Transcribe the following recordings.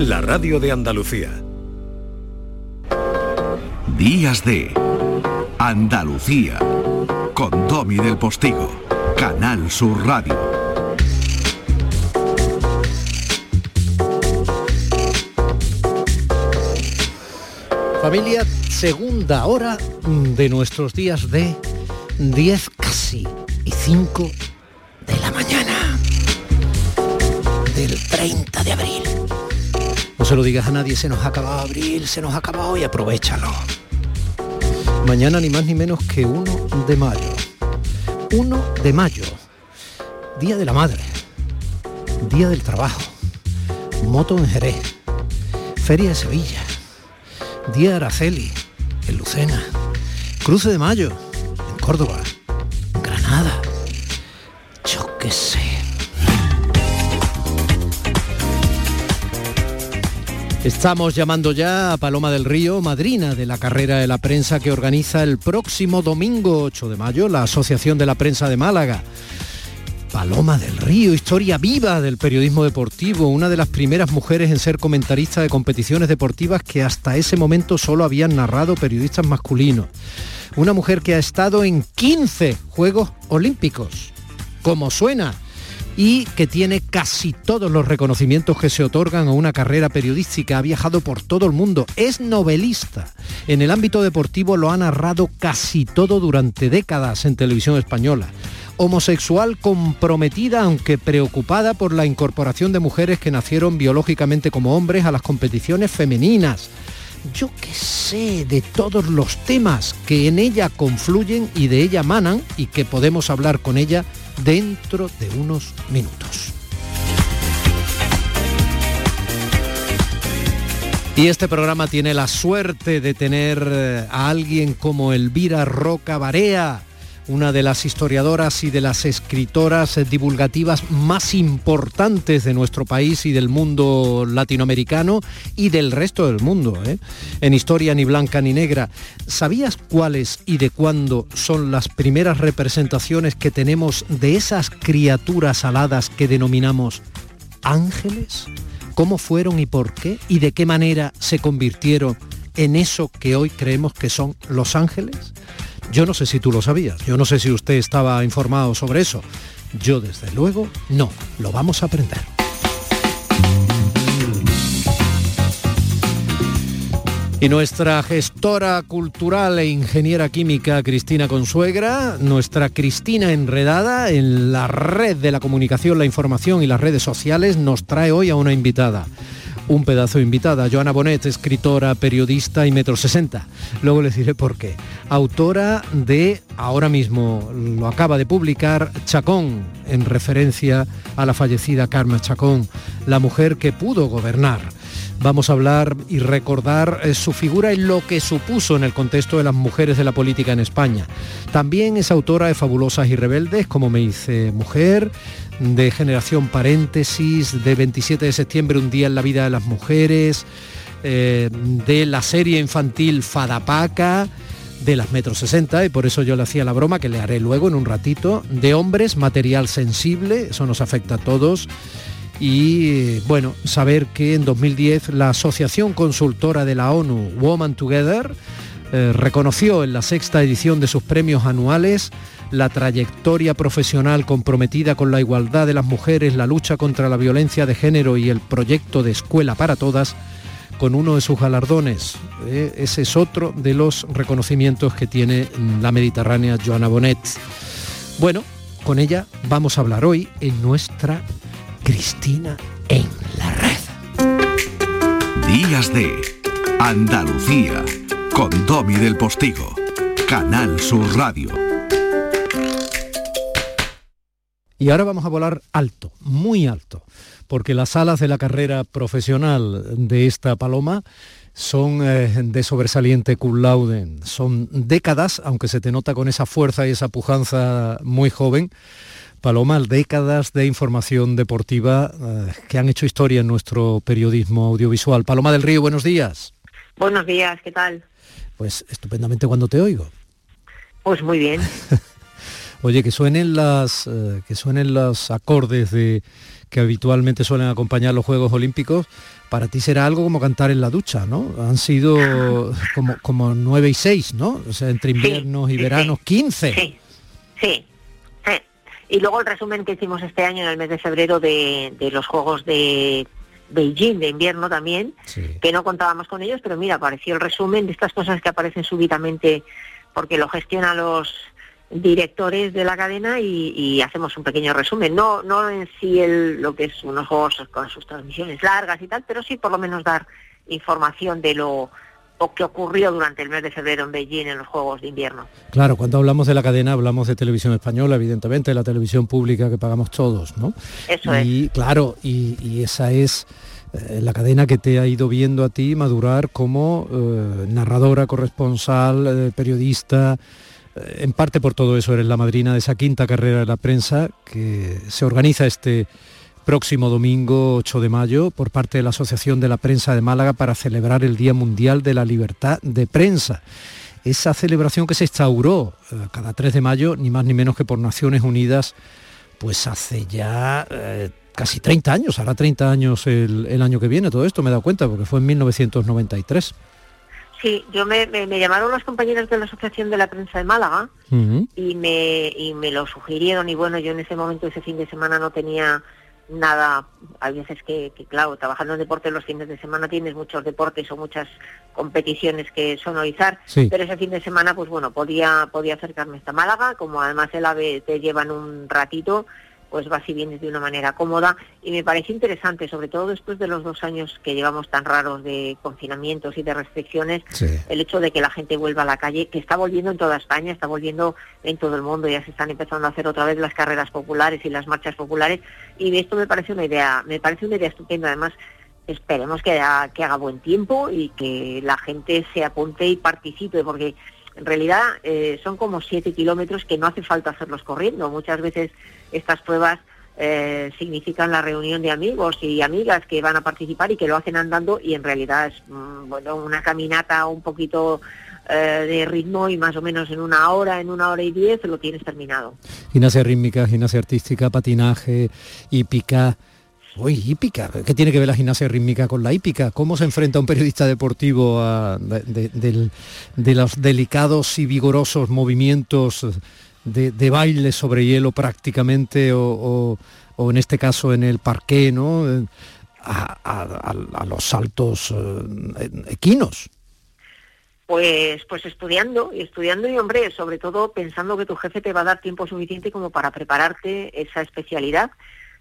la radio de Andalucía. Días de Andalucía con Domi del Postigo, Canal Sur Radio. Familia, segunda hora de nuestros días de 10 casi y 5 de la mañana del 30 de abril. Se lo digas a nadie, se nos ha acabado abril, se nos ha acabado y aprovechalo. Mañana ni más ni menos que 1 de mayo. 1 de mayo, Día de la Madre, Día del Trabajo, Moto en Jerez, Feria de Sevilla, Día de Araceli, en Lucena, Cruce de Mayo, en Córdoba, Estamos llamando ya a Paloma del Río, madrina de la carrera de la prensa que organiza el próximo domingo 8 de mayo la Asociación de la Prensa de Málaga. Paloma del Río, historia viva del periodismo deportivo, una de las primeras mujeres en ser comentarista de competiciones deportivas que hasta ese momento solo habían narrado periodistas masculinos. Una mujer que ha estado en 15 Juegos Olímpicos. Como suena, y que tiene casi todos los reconocimientos que se otorgan a una carrera periodística. Ha viajado por todo el mundo, es novelista. En el ámbito deportivo lo ha narrado casi todo durante décadas en televisión española. Homosexual comprometida, aunque preocupada por la incorporación de mujeres que nacieron biológicamente como hombres a las competiciones femeninas yo qué sé, de todos los temas que en ella confluyen y de ella manan y que podemos hablar con ella dentro de unos minutos. Y este programa tiene la suerte de tener eh, a alguien como Elvira Roca Barea, una de las historiadoras y de las escritoras divulgativas más importantes de nuestro país y del mundo latinoamericano y del resto del mundo. ¿eh? En historia ni blanca ni negra. ¿Sabías cuáles y de cuándo son las primeras representaciones que tenemos de esas criaturas aladas que denominamos ángeles? ¿Cómo fueron y por qué? ¿Y de qué manera se convirtieron en eso que hoy creemos que son los ángeles? Yo no sé si tú lo sabías, yo no sé si usted estaba informado sobre eso. Yo desde luego no, lo vamos a aprender. Y nuestra gestora cultural e ingeniera química Cristina Consuegra, nuestra Cristina enredada en la red de la comunicación, la información y las redes sociales, nos trae hoy a una invitada un pedazo invitada. Joana Bonet, escritora, periodista y metro 60. Luego les diré por qué. Autora de, ahora mismo lo acaba de publicar, Chacón, en referencia a la fallecida Carmen Chacón, la mujer que pudo gobernar. Vamos a hablar y recordar eh, su figura y lo que supuso en el contexto de las mujeres de la política en España. También es autora de Fabulosas y Rebeldes, como me dice Mujer, de Generación Paréntesis, de 27 de septiembre, Un día en la vida de las mujeres, eh, de la serie infantil Fadapaca, de las Metro 60, y por eso yo le hacía la broma, que le haré luego en un ratito, de hombres, material sensible, eso nos afecta a todos, y bueno, saber que en 2010 la Asociación Consultora de la ONU, Woman Together, eh, reconoció en la sexta edición de sus premios anuales la trayectoria profesional comprometida con la igualdad de las mujeres, la lucha contra la violencia de género y el proyecto de Escuela para Todas con uno de sus galardones. Eh, ese es otro de los reconocimientos que tiene la mediterránea Joana Bonet. Bueno, con ella vamos a hablar hoy en nuestra Cristina en la red. Días de Andalucía con Domi del Postigo, Canal Sur Radio. Y ahora vamos a volar alto, muy alto, porque las alas de la carrera profesional de esta paloma son eh, de sobresaliente cum laude, son décadas, aunque se te nota con esa fuerza y esa pujanza muy joven, Paloma, décadas de información deportiva eh, que han hecho historia en nuestro periodismo audiovisual. Paloma del Río, buenos días. Buenos días, ¿qué tal? Pues estupendamente cuando te oigo. Pues muy bien. Oye, que suenen las eh, que suenen los acordes de que habitualmente suelen acompañar los Juegos Olímpicos, para ti será algo como cantar en la ducha, ¿no? Han sido como, como 9 y 6, ¿no? O sea, entre inviernos y veranos, 15. Sí, sí, Y luego el resumen que hicimos este año en el mes de febrero de, de los Juegos de Beijing de invierno también, que no contábamos con ellos, pero mira, apareció el resumen de estas cosas que aparecen súbitamente porque lo gestionan los directores de la cadena y, hacemos un pequeño resumen. No, no en sí el, lo que es unos juegos con sus transmisiones largas y tal, pero sí por lo menos dar información de lo que ocurrió durante el mes de febrero en Beijing en los Juegos de Invierno. Claro, cuando hablamos de la cadena hablamos de televisión española, evidentemente, la televisión pública que pagamos todos, ¿no? Eso y, Claro, y, esa es eh, la cadena que te ha ido viendo a ti madurar como eh, narradora, corresponsal, eh, periodista, en parte por todo eso eres la madrina de esa quinta carrera de la prensa que se organiza este próximo domingo 8 de mayo por parte de la Asociación de la Prensa de Málaga para celebrar el Día Mundial de la Libertad de Prensa. Esa celebración que se instauró eh, cada 3 de mayo, ni más ni menos que por Naciones Unidas, pues hace ya eh, casi 30 años, hará 30 años el, año que viene, todo esto me he dado cuenta, porque fue en 1993. Sí, yo me, llamaron los compañeros de la Asociación de la Prensa de Málaga y, me, y me lo sugirieron y bueno, yo en ese momento, ese fin de semana no tenía nada, hay veces que, claro, trabajando en deporte los fines de semana tienes muchos deportes o muchas competiciones que sonorizar, pero ese fin de semana, pues bueno, podía, podía acercarme hasta Málaga, como además el AVE te llevan un ratito, pues vas y vienes de una manera cómoda y me parece interesante, sobre todo después de los dos años que llevamos tan raros de confinamientos y de restricciones, el hecho de que la gente vuelva a la calle, que está volviendo en toda España, está volviendo en todo el mundo, ya se están empezando a hacer otra vez las carreras populares y las marchas populares y esto me parece una idea, me parece una idea estupenda, además esperemos que, que haga buen tiempo y que la gente se apunte y participe, porque en realidad eh, son como siete kilómetros que no hace falta hacerlos corriendo. Muchas veces estas pruebas eh, significan la reunión de amigos y amigas que van a participar y que lo hacen andando y en realidad es mm, bueno una caminata un poquito eh, de ritmo y más o menos en una hora, en una hora y diez lo tienes terminado. Gimnasia rítmica, gimnasia artística, patinaje, hípica. Uy, hípica, ¿qué tiene que ver la gimnasia rítmica con la hípica? ¿Cómo se enfrenta un periodista deportivo a, de, los delicados y vigorosos movimientos de, baile sobre hielo prácticamente o, en este caso en el parque, ¿no? A, los saltos eh, equinos. Pues, pues estudiando y estudiando y hombre, sobre todo pensando que tu jefe te va a dar tiempo suficiente como para prepararte esa especialidad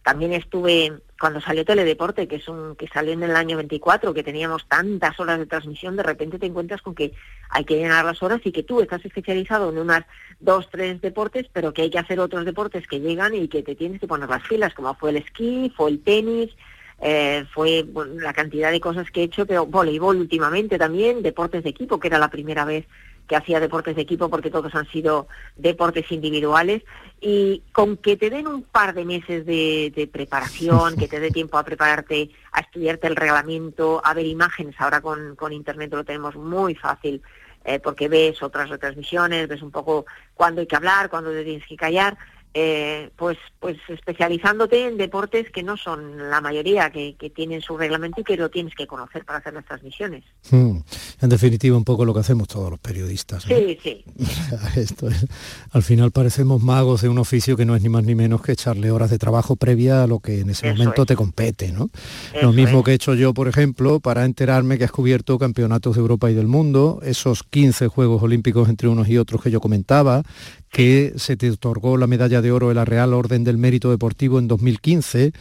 también estuve cuando salió Teledeporte, que es un que salió en el año 24, que teníamos tantas horas de transmisión, de repente te encuentras con que hay que llenar las horas y que tú estás especializado en unas dos, tres deportes, pero que hay que hacer otros deportes que llegan y que te tienes que poner las filas, como fue el esquí, fue el tenis, eh, fue la cantidad de cosas que he hecho, pero voleibol últimamente también, deportes de equipo, que era la primera vez que hacía deportes de equipo porque todos han sido deportes individuales y con que te den un par de meses de, preparación, que te dé tiempo a prepararte, a estudiarte el reglamento, a ver imágenes, ahora con, internet lo tenemos muy fácil eh, porque ves otras retransmisiones, ves un poco cuándo hay que hablar, cuándo te tienes que callar, eh, pues, pues especializándote en deportes que no son la mayoría, que, tienen su reglamento y que lo tienes que conocer para hacer las transmisiones. Hmm. En definitiva, un poco lo que hacemos todos los periodistas. Sí, sí. Esto al final parecemos magos de un oficio que no es ni más ni menos que echarle horas de trabajo previa a lo que en ese momento te compete. ¿no? lo mismo que he hecho yo, por ejemplo, para enterarme que has cubierto campeonatos de Europa y del mundo, esos 15 Juegos Olímpicos entre unos y otros que yo comentaba, que se te otorgó la medalla de oro de la Real Orden del Mérito Deportivo en 2015,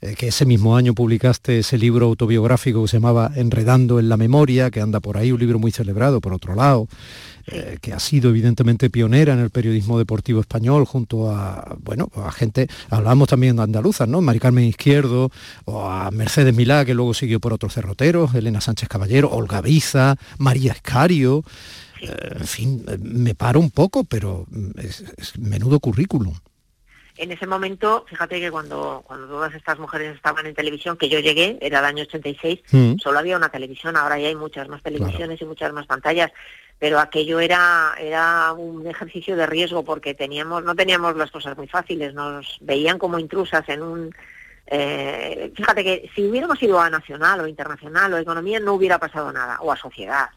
eh, que ese mismo año publicaste ese libro autobiográfico que se llamaba Enredando en la Memoria, que anda por ahí, un libro muy celebrado, por otro lado, eh, que ha sido evidentemente pionera en el periodismo deportivo español, junto a, bueno, a gente, hablamos también de andaluzas, ¿no? Mari Carmen Izquierdo, o a Mercedes Milá, que luego siguió por otros cerroteros, Elena Sánchez Caballero, Olga Biza, María Escario, en fin, me paro un poco, pero es, menudo currículum. En ese momento, fíjate que cuando, cuando todas estas mujeres estaban en televisión, que yo llegué, era el año 86, mm. solo había una televisión, ahora ya hay muchas más televisiones y muchas más pantallas, pero aquello era, era un ejercicio de riesgo porque teníamos, no teníamos las cosas muy fáciles, nos veían como intrusas en un Eh, fíjate que si hubiéramos ido a nacional o internacional o economía no hubiera pasado nada, o a sociedad.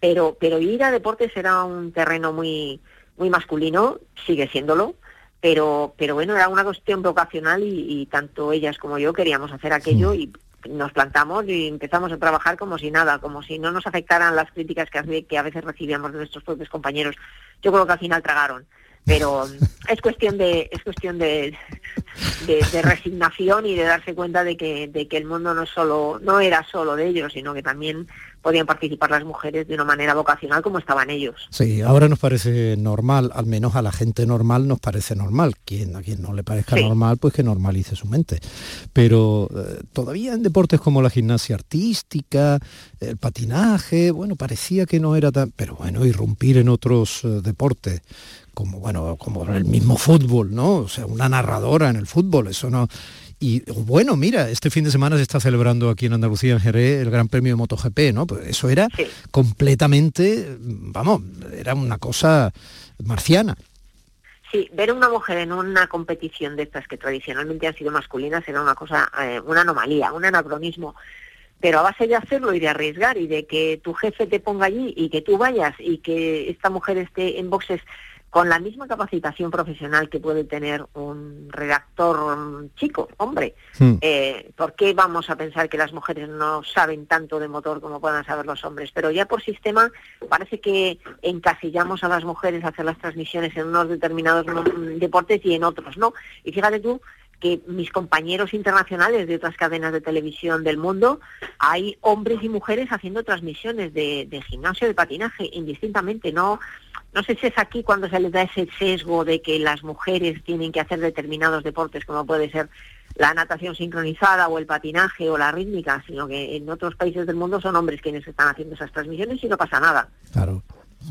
Pero, pero ir a deportes era un terreno muy, muy masculino, sigue siéndolo, pero, pero bueno, era una cuestión vocacional y, tanto ellas como yo queríamos hacer aquello y nos plantamos y empezamos a trabajar como si nada, como si no nos afectaran las críticas que, que a veces recibíamos de nuestros propios compañeros. Yo creo que al final tragaron pero es cuestión de es cuestión de, de, resignación y de darse cuenta de que, de que el mundo no solo no era solo de ellos sino que también podían participar las mujeres de una manera vocacional como estaban ellos. Sí, ahora nos parece normal, al menos a la gente normal nos parece normal. Quien, a quien no le parezca normal, pues que normalice su mente. Pero eh, todavía en deportes como la gimnasia artística, el patinaje, bueno, parecía que no era tan... Pero bueno, irrumpir en otros eh, deportes como bueno, como el mismo fútbol, ¿no? O sea, una narradora en el fútbol, eso no. Y bueno, mira, este fin de semana se está celebrando aquí en Andalucía, en Jerez, el Gran Premio de MotoGP, ¿no? Pues eso era completamente, vamos, era una cosa marciana. Sí, ver a una mujer en una competición de estas que tradicionalmente han sido masculinas era una cosa, eh, una anomalía, un anacronismo. Pero a base de hacerlo y de arriesgar y de que tu jefe te ponga allí y que tú vayas y que esta mujer esté en boxes con la misma capacitación profesional que puede tener un redactor chico, hombre. Hmm. Eh, ¿Por qué vamos a pensar que las mujeres no saben tanto de motor como puedan saber los hombres? Pero ya por sistema parece que encasillamos a las mujeres a hacer las transmisiones en unos determinados deportes y en otros no. Y fíjate tú que mis compañeros internacionales de otras cadenas de televisión del mundo, hay hombres y mujeres haciendo transmisiones de, gimnasio, de patinaje, indistintamente, no no sé si es aquí cuando se les da ese sesgo de que las mujeres tienen que hacer determinados deportes, como puede ser la natación sincronizada o el patinaje o la rítmica, sino que en otros países del mundo son hombres quienes están haciendo esas transmisiones y no pasa nada. Claro.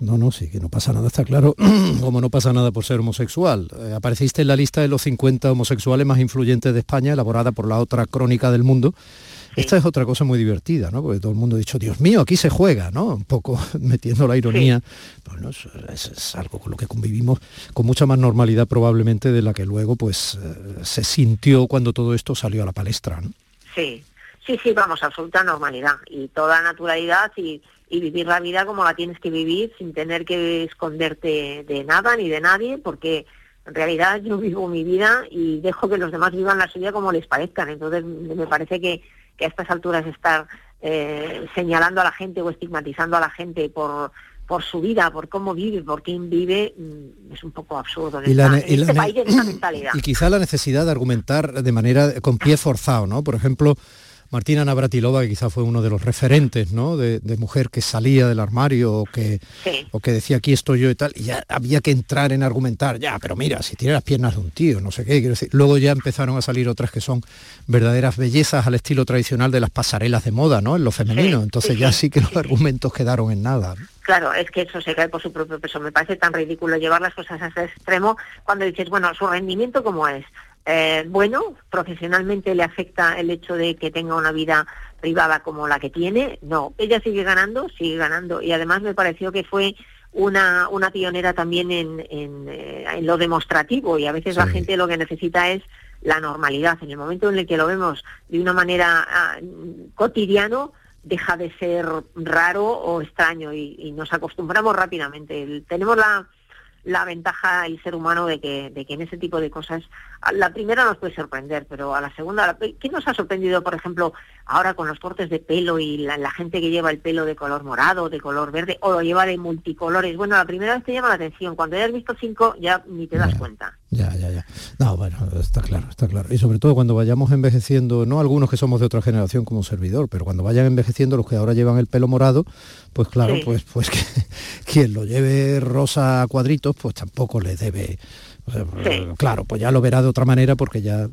No, no, sí, que no pasa nada, está claro, como no pasa nada por ser homosexual. Eh, apareciste en la lista de los 50 homosexuales más influyentes de España, elaborada por la otra crónica del mundo, esta es otra cosa muy divertida, ¿no? Porque todo el mundo ha dicho, Dios mío, aquí se juega, ¿no? Un poco metiendo la ironía. Bueno, es, algo con lo que convivimos con mucha más normalidad probablemente de la que luego pues eh, se sintió cuando todo esto salió a la palestra, ¿no? Sí, sí, sí, vamos, absoluta normalidad y toda naturalidad y, y vivir la vida como la tienes que vivir sin tener que esconderte de nada ni de nadie, porque en realidad yo vivo mi vida y dejo que los demás vivan la suya como les parezcan. Entonces me parece que que a estas alturas estar eh, señalando a la gente o estigmatizando a la gente por por su vida, por cómo vive, por quién vive, mm, es un poco absurdo en, este país, en esta mentalidad. Y quizá la necesidad de argumentar de manera con pie forzado, ¿no? Por ejemplo, Martina Navratilova, que quizá fue uno de los referentes, ¿no? De, mujer que salía del armario o que, o que decía aquí estoy yo y tal, y ya había que entrar en argumentar, ya, pero mira, si tiene las piernas de un tío, no sé qué, quiero decir. Luego ya empezaron a salir otras que son verdaderas bellezas al estilo tradicional de las pasarelas de moda, ¿no? En lo femenino. Entonces ya sí que los argumentos quedaron en nada. Claro, es que eso se cae por su propio peso. Me parece tan ridículo llevar las cosas a ese extremo cuando dices, bueno, su rendimiento cómo es. Eh, bueno, profesionalmente le afecta el hecho de que tenga una vida privada como la que tiene. No, ella sigue ganando, sigue ganando. Y además me pareció que fue una, una pionera también en, en, eh, lo demostrativo y a veces la gente lo que necesita es la normalidad. En el momento en el que lo vemos de una manera ah, cotidiano, deja de ser raro o extraño y, y nos acostumbramos rápidamente. tenemos la, la ventaja el ser humano de que, de que en ese tipo de cosas, la primera nos puede sorprender, pero a la segunda, ¿qué nos ha sorprendido, por ejemplo, ahora con los cortes de pelo y la, gente que lleva el pelo de color morado, de color verde, o lo lleva de multicolores? Bueno, la primera vez te llama la atención, cuando hayas visto cinco ya ni te das cuenta. Ya, ya, ya. No, bueno, está claro, está claro. Y sobre todo cuando vayamos envejeciendo, no algunos que somos de otra generación como servidor, pero cuando vayan envejeciendo los que ahora llevan el pelo morado, pues claro, pues, pues que quien lo lleve rosa a cuadritos, pues tampoco le debe Claro, pues ya lo verá de otra manera porque ya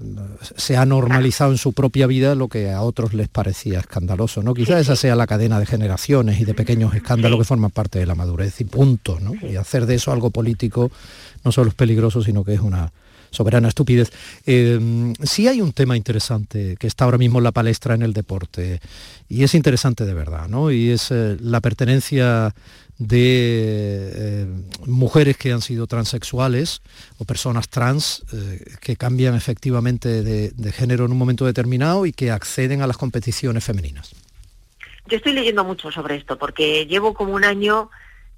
se ha normalizado en su propia vida lo que a otros les parecía escandaloso, ¿no? Quizás esa sea la cadena de generaciones y de pequeños escándalos que forman parte de la madurez y punto, ¿no? Y hacer de eso algo político no solo es peligroso, sino que es una soberana estupidez. Eh, sí hay un tema interesante que está ahora mismo en la palestra en el deporte y es interesante de verdad, ¿no? Y es eh, la pertenencia de eh, mujeres que han sido transexuales o personas trans que cambian efectivamente de, género en un momento determinado y que acceden a las competiciones femeninas. Yo estoy leyendo mucho sobre esto porque llevo como un año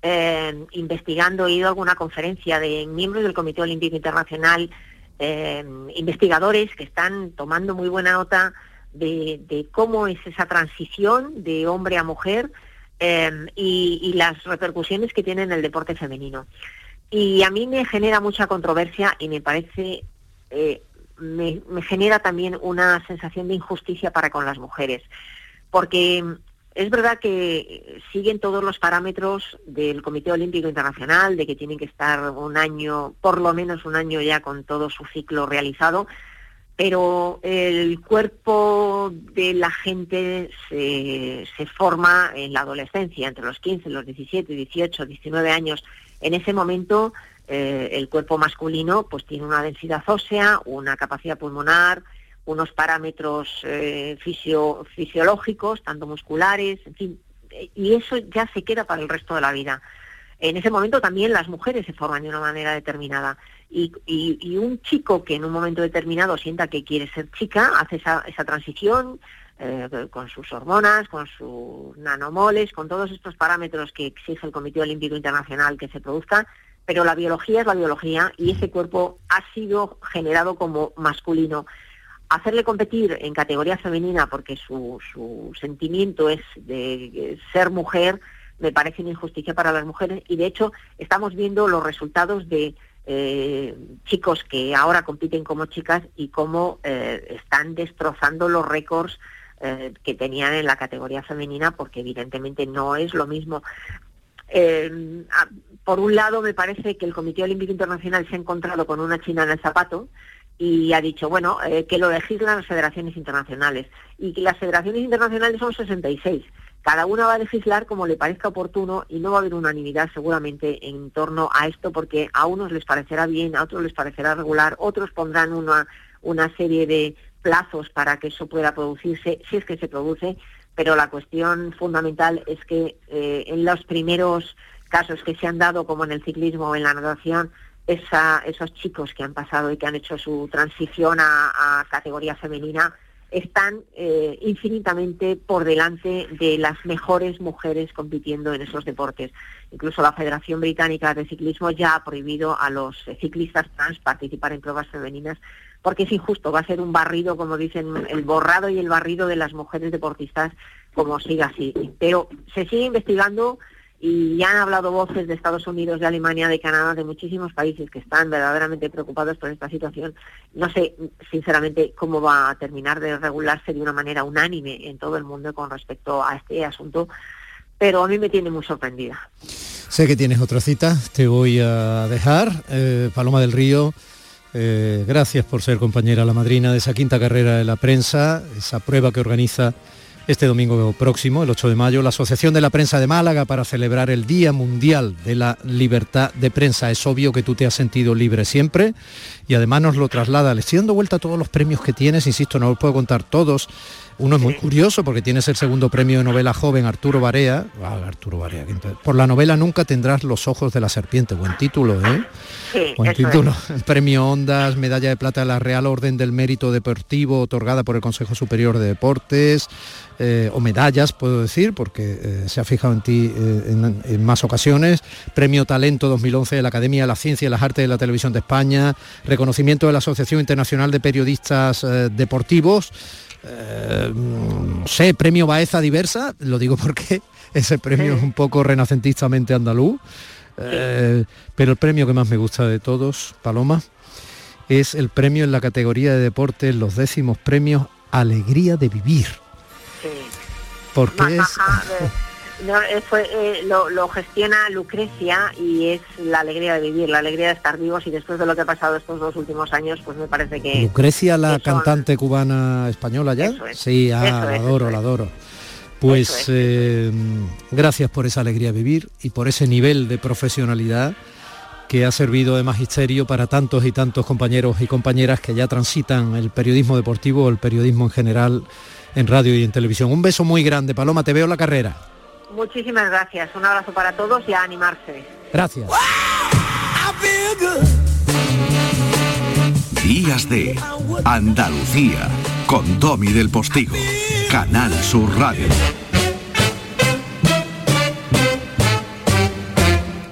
eh, investigando, he ido a alguna conferencia de miembros del Comité Olímpico Internacional, eh, investigadores que están tomando muy buena nota de, cómo es esa transición de hombre a mujer eh, y, las repercusiones que tiene en el deporte femenino. Y a mí me genera mucha controversia y me parece, me genera también una sensación de injusticia para con las mujeres, porque es verdad que siguen todos los parámetros del Comité Olímpico Internacional, de que tienen que estar un año, por lo menos un año ya con todo su ciclo realizado, pero el cuerpo de la gente se, forma en la adolescencia, entre los 15, los 17, 18, 19 años. En ese momento eh, el cuerpo masculino pues tiene una densidad ósea, una capacidad pulmonar, unos parámetros eh, fisiológicos, tanto musculares, en fin, y eso ya se queda para el resto de la vida. En ese momento también las mujeres se forman de una manera determinada. Y, un chico que en un momento determinado sienta que quiere ser chica hace esa, transición eh, con sus hormonas, con sus nanomoles, con todos estos parámetros que exige el Comité Olímpico Internacional que se produzca, pero la biología es la biología y ese cuerpo ha sido generado como masculino hacerle competir en categoría femenina porque su, sentimiento es de ser mujer me parece una injusticia para las mujeres y de hecho estamos viendo los resultados de eh, chicos que ahora compiten como chicas y cómo eh, están destrozando los récords eh, que tenían en la categoría femenina porque evidentemente no es lo mismo. por un lado me parece que el Comité Olímpico Internacional se ha encontrado con una china en el zapato y ha dicho, bueno, eh, que lo legislan las federaciones internacionales y que las federaciones internacionales son 66. Cada una va a legislar como le parezca oportuno y no va a haber unanimidad seguramente en torno a esto porque a unos les parecerá bien, a otros les parecerá regular, otros pondrán una, una serie de plazos para que eso pueda producirse, si es que se produce, pero la cuestión fundamental es que eh, en los primeros casos que se han dado, como en el ciclismo o en la natación, esos chicos que han pasado y que han hecho su transición a, categoría femenina están eh, infinitamente por delante de las mejores mujeres compitiendo en esos deportes. Incluso la Federación Británica de Ciclismo ya ha prohibido a los ciclistas trans participar en pruebas femeninas porque es injusto, va a ser un barrido, como dicen, el borrado y el barrido de las mujeres deportistas como siga así. Pero se sigue investigando y ya han hablado voces de Estados Unidos, de Alemania, de Canadá, de muchísimos países que están verdaderamente preocupados por esta situación. No sé, sinceramente, cómo va a terminar de regularse de una manera unánime en todo el mundo con respecto a este asunto, pero a mí me tiene muy sorprendida. Sé que tienes otra cita, te voy a dejar. Eh, Paloma del Río, eh, gracias por ser compañera, la madrina de esa quinta carrera de la prensa, esa prueba que organiza este domingo próximo, el 8 de mayo, la Asociación de la Prensa de Málaga para celebrar el Día Mundial de la Libertad de Prensa. Es obvio que tú te has sentido libre siempre y además nos lo traslada. Le estoy dando vuelta a todos los premios que tienes, insisto, no los puedo contar todos. Uno es muy curioso porque tienes el segundo premio de novela joven Arturo Barea. Ah, Arturo Barea. Por la novela Nunca tendrás los ojos de la serpiente. Buen título, ¿eh? Buen título. Premio Ondas, medalla de plata de la Real Orden del Mérito Deportivo otorgada por el Consejo Superior de Deportes. Eh, o medallas, puedo decir, porque eh, se ha fijado en ti eh, en, en, más ocasiones. Premio Talento 2011 de la Academia de la Ciencia y las Artes de la Televisión de España. Reconocimiento de la Asociación Internacional de Periodistas Deportivos eh, no sé, premio Baeza Diversa, lo digo porque ese premio es un poco renacentistamente andaluz, eh, pero el premio que más me gusta de todos, Paloma, es el premio en la categoría de deportes, los décimos premios Alegría de Vivir. Porque es... No, eh, fue, eh, lo, gestiona Lucrecia y es la alegría de vivir, la alegría de estar vivos y después de lo que ha pasado estos dos últimos años, pues me parece que... Lucrecia, la cantante cubana española ya. sí, ah, la adoro, la adoro. Pues eh, gracias por esa alegría de vivir y por ese nivel de profesionalidad que ha servido de magisterio para tantos y tantos compañeros y compañeras que ya transitan el periodismo deportivo o el periodismo en general en radio y en televisión. Un beso muy grande, Paloma, te veo la carrera. Muchísimas gracias, un abrazo para todos y a animarse. Gracias. Días de Andalucía con Domi del Postigo, Canal Sur Radio.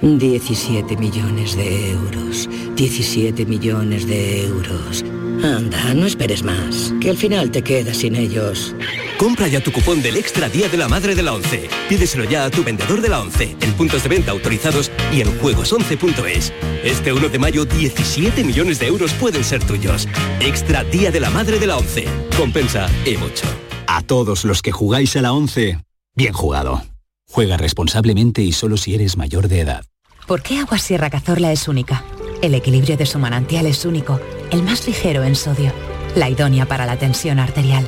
17 millones de euros. 17 millones de euros. Anda, no esperes más, que al final te quedas sin ellos. Compra ya tu cupón del Extra Día de la Madre de la ONCE. Pídeselo ya a tu vendedor de la ONCE, en puntos de venta autorizados y en juegos11.es. Este 1 de mayo, 17 millones de euros pueden ser tuyos. Extra Día de la Madre de la ONCE. Compensa y mucho. A todos los que jugáis a la ONCE, bien jugado. Juega responsablemente y solo si eres mayor de edad. ¿Por qué Agua Sierra Cazorla es única? El equilibrio de su manantial es único, el más ligero en sodio, la idónea para la tensión arterial,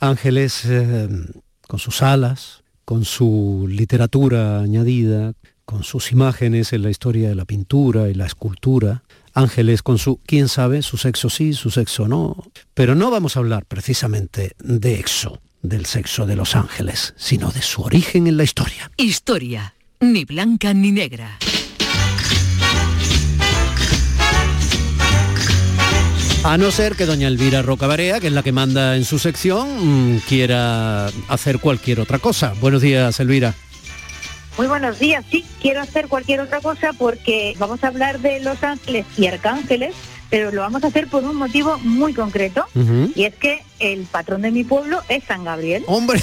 Ángeles eh, con sus alas, con su literatura añadida, con sus imágenes en la historia de la pintura y la escultura. Ángeles con su, quién sabe, su sexo sí, su sexo no. Pero no vamos a hablar precisamente de eso, del sexo de los ángeles, sino de su origen en la historia. Historia, ni blanca ni negra. A no ser que doña Elvira Rocabarea, que es la que manda en su sección, mm, quiera hacer cualquier otra cosa. Buenos días, Elvira. Muy buenos días, sí, quiero hacer cualquier otra cosa porque vamos a hablar de los ángeles y arcángeles, pero lo vamos a hacer por un motivo muy concreto y es que el patrón de mi pueblo es San Gabriel. Hombre.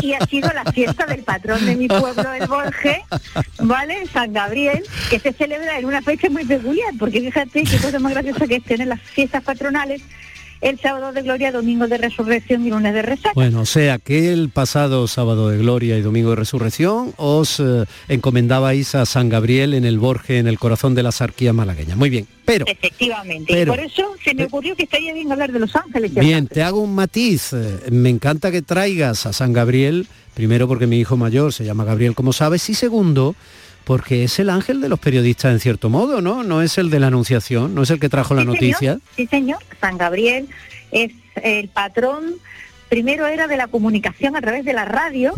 Y ha sido la fiesta del patrón de mi pueblo, el Borge, ¿vale? San Gabriel, que se celebra en una fecha muy peculiar, porque fíjate qué cosa más graciosa que es tener las fiestas patronales el sábado de gloria, domingo de resurrección y lunes de resaca. Bueno, o sea que el pasado sábado de gloria y domingo de resurrección os eh, encomendabais a San Gabriel en el Borge, en el corazón de la sarquía malagueña. Muy bien, pero... Efectivamente, y por eso se me ocurrió que estaría bien hablar de los ángeles. Bien, te hago un matiz. Eh, Me encanta que traigas a San Gabriel, primero porque mi hijo mayor se llama Gabriel, como sabes, y segundo porque es el ángel de los periodistas en cierto modo, ¿no? No es el de la anunciación, no es el que trajo la noticia. señor, sí, señor. San Gabriel es el patrón primero era de la comunicación a través de la radio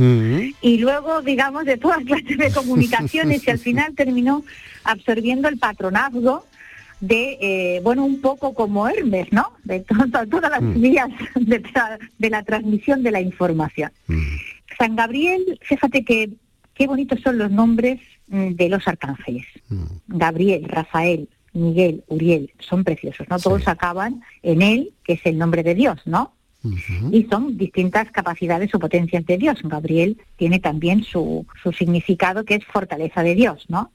y luego, digamos, de todas clases de comunicaciones y al final terminó absorbiendo el patronazgo de, eh, bueno, un poco como Hermes, ¿no? De todas las mm. vías de, la transmisión de la información. Mm. San Gabriel, fíjate que qué bonitos son los nombres de los arcángeles. Gabriel, Rafael, Miguel, Uriel, son preciosos, ¿no? Todos acaban en él, que es el nombre de Dios, ¿no? Y son distintas capacidades o potencias de Dios. Gabriel tiene también su, su significado que es fortaleza de Dios, ¿no?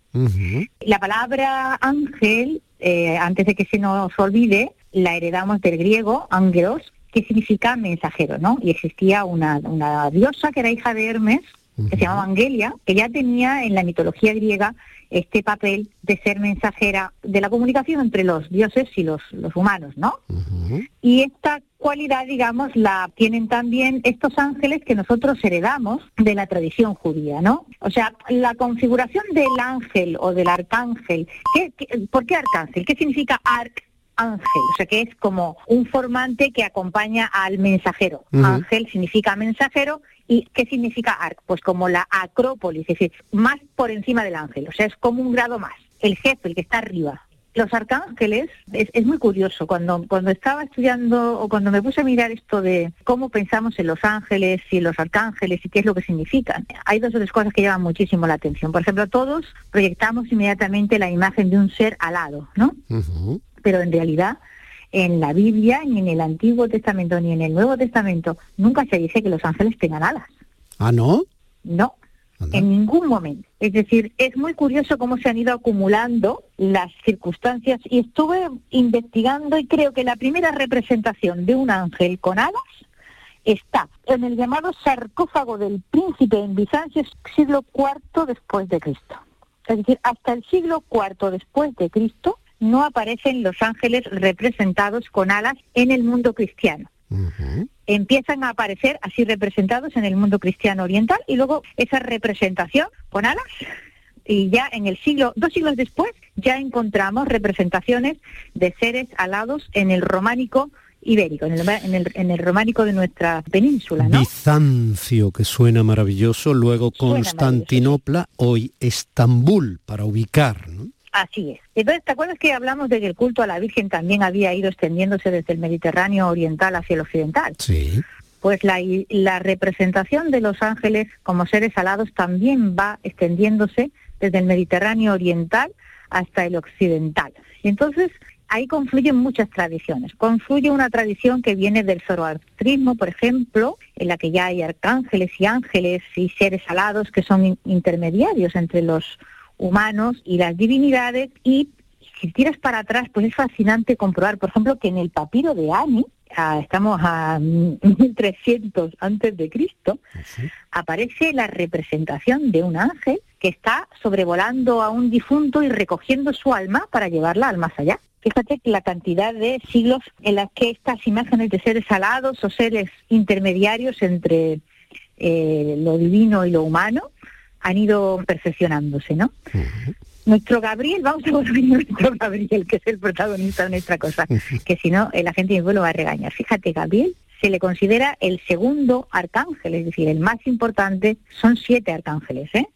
La palabra ángel, eh, antes de que se nos olvide, la heredamos del griego, ángelos, que significa mensajero, ¿no? Y existía una, una diosa que era hija de Hermes, que se llamaba Angelia, que ya tenía en la mitología griega este papel de ser mensajera de la comunicación entre los dioses y los, los humanos, ¿no? Y esta cualidad, digamos, la tienen también estos ángeles que nosotros heredamos de la tradición judía, ¿no? O sea, la configuración del ángel o del arcángel, ¿qué, por qué arcángel? ¿Qué significa arc? ángel, o sea que es como un formante que acompaña al mensajero. Ángel significa mensajero ¿Y qué significa ARC? Pues como la acrópolis, es decir, más por encima del ángel, o sea, es como un grado más, el jefe, el que está arriba. Los arcángeles, es, muy curioso, cuando, cuando estaba estudiando o cuando me puse a mirar esto de cómo pensamos en los ángeles y en los arcángeles y qué es lo que significan, hay dos o tres cosas que llaman muchísimo la atención. Por ejemplo, todos proyectamos inmediatamente la imagen de un ser alado, ¿no? Pero en realidad en la Biblia, ni en el Antiguo Testamento, ni en el Nuevo Testamento, nunca se dice que los ángeles tengan alas. ¿Ah, no? No, en ningún momento. Es decir, es muy curioso cómo se han ido acumulando las circunstancias y estuve investigando y creo que la primera representación de un ángel con alas está en el llamado sarcófago del príncipe en Bizancio, siglo IV después de Cristo. Es decir, hasta el siglo IV después de Cristo no aparecen los ángeles representados con alas en el mundo cristiano. Empiezan a aparecer así representados en el mundo cristiano oriental y luego esa representación con alas y ya en el siglo, dos siglos después, ya encontramos representaciones de seres alados en el románico ibérico, en el, en el, románico de nuestra península. Bizancio, que suena maravilloso, luego Constantinopla, hoy Estambul, para ubicar. ¿no? Así es. Entonces, ¿te acuerdas que hablamos de que el culto a la Virgen también había ido extendiéndose desde el Mediterráneo oriental hacia el occidental? Sí. Pues la, la representación de los ángeles como seres alados también va extendiéndose desde el Mediterráneo oriental hasta el occidental. Y entonces, ahí confluyen muchas tradiciones. Confluye una tradición que viene del zoroastrismo, por ejemplo, en la que ya hay arcángeles y ángeles y seres alados que son intermediarios entre los humanos y las divinidades y si tiras para atrás, pues es fascinante comprobar, por ejemplo, que en el papiro de Ani, estamos a 1300 antes de Cristo, aparece la representación de un ángel que está sobrevolando a un difunto y recogiendo su alma para llevarla al más allá. Fíjate la cantidad de siglos en las que estas imágenes de seres alados o seres intermediarios entre eh, lo divino y lo humano han ido perfeccionándose, ¿no? Nuestro Gabriel, vamos a volver a nuestro Gabriel, que es el protagonista de nuestra cosa, que si no, la gente de pueblo va a regañar. Fíjate, Gabriel se le considera el segundo arcángel, es decir, el más importante, son siete arcángeles. ¿eh?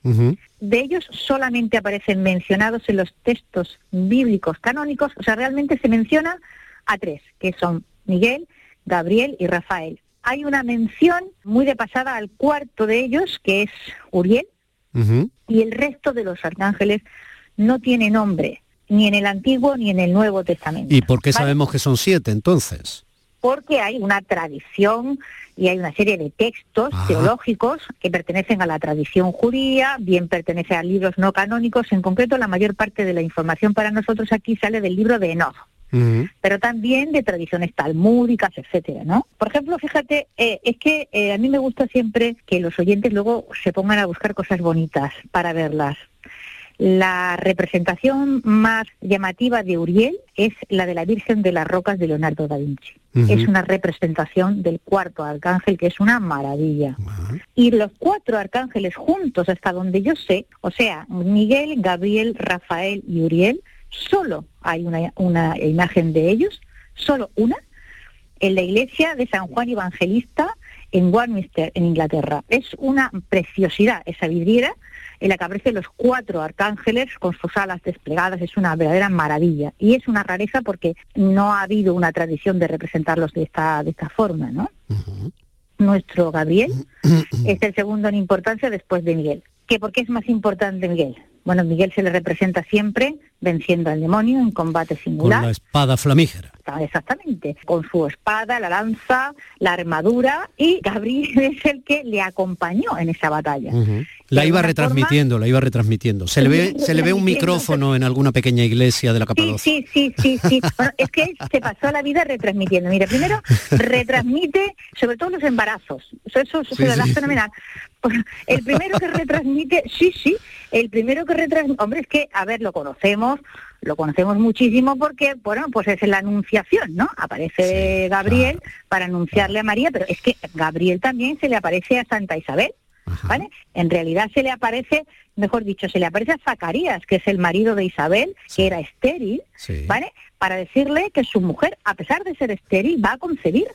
De ellos solamente aparecen mencionados en los textos bíblicos canónicos, o sea, realmente se menciona a tres, que son Miguel, Gabriel y Rafael. Hay una mención muy de pasada al cuarto de ellos, que es Uriel, y el resto de los arcángeles no tiene nombre, ni en el Antiguo ni en el Nuevo Testamento. ¿Y por qué sabemos que son siete entonces? Porque hay una tradición y hay una serie de textos teológicos que pertenecen a la tradición judía, bien pertenece a libros no canónicos, en concreto la mayor parte de la información para nosotros aquí sale del libro de Enoch, pero también de tradiciones talmúdicas, etcétera, ¿no? Por ejemplo, fíjate, eh, es que eh, a mí me gusta siempre que los oyentes luego se pongan a buscar cosas bonitas para verlas. La representación más llamativa de Uriel es la de la Virgen de las Rocas de Leonardo da Vinci. Es una representación del cuarto arcángel que es una maravilla. Y los cuatro arcángeles juntos, hasta donde yo sé, o sea, Miguel, Gabriel, Rafael y Uriel, solo hay una, una imagen de ellos, solo una, en la iglesia de San Juan Evangelista en Warminster, en Inglaterra. Es una preciosidad esa vidriera en la que aparecen los cuatro arcángeles con sus alas desplegadas, es una verdadera maravilla. Y es una rareza porque no ha habido una tradición de representarlos de esta, de esta forma, ¿no? Nuestro Gabriel es el segundo en importancia después de Miguel. ¿Qué, ¿Por qué es más importante Miguel? Bueno, Miguel se le representa siempre venciendo al demonio en combate singular. Con la espada flamígera. Exactamente, con su espada, la lanza, la armadura y Gabriel es el que le acompañó en esa batalla. La iba retransmitiendo, la iba retransmitiendo. Se le ve, se le ve un micrófono en alguna pequeña iglesia de la Capadocia. Sí, sí, sí, sí. bueno, es que se pasó la vida retransmitiendo. Mira, primero retransmite sobre todo los embarazos. Eso, eso se lo da fenomenal. El primero que retransmite, sí, sí, el primero que retransmite, hombre, es que, a ver, lo conocemos, lo conocemos muchísimo porque, bueno, pues es la anunciación, ¿no? Aparece Gabriel para anunciarle a María, pero es que Gabriel también se le aparece a Santa Isabel, ¿vale? En realidad se le aparece, mejor dicho, se le aparece a Zacarías, que es el marido de Isabel, que era estéril, ¿vale? Para decirle que su mujer, a pesar de ser estéril, va a concebir.